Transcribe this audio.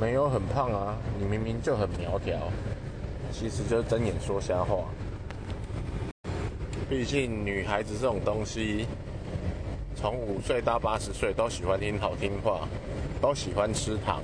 没有很胖啊，你明明就很苗条，其实就是睁眼说瞎话。毕竟女孩子这种东西，从五岁到八十岁都喜欢听好听话，都喜欢吃糖。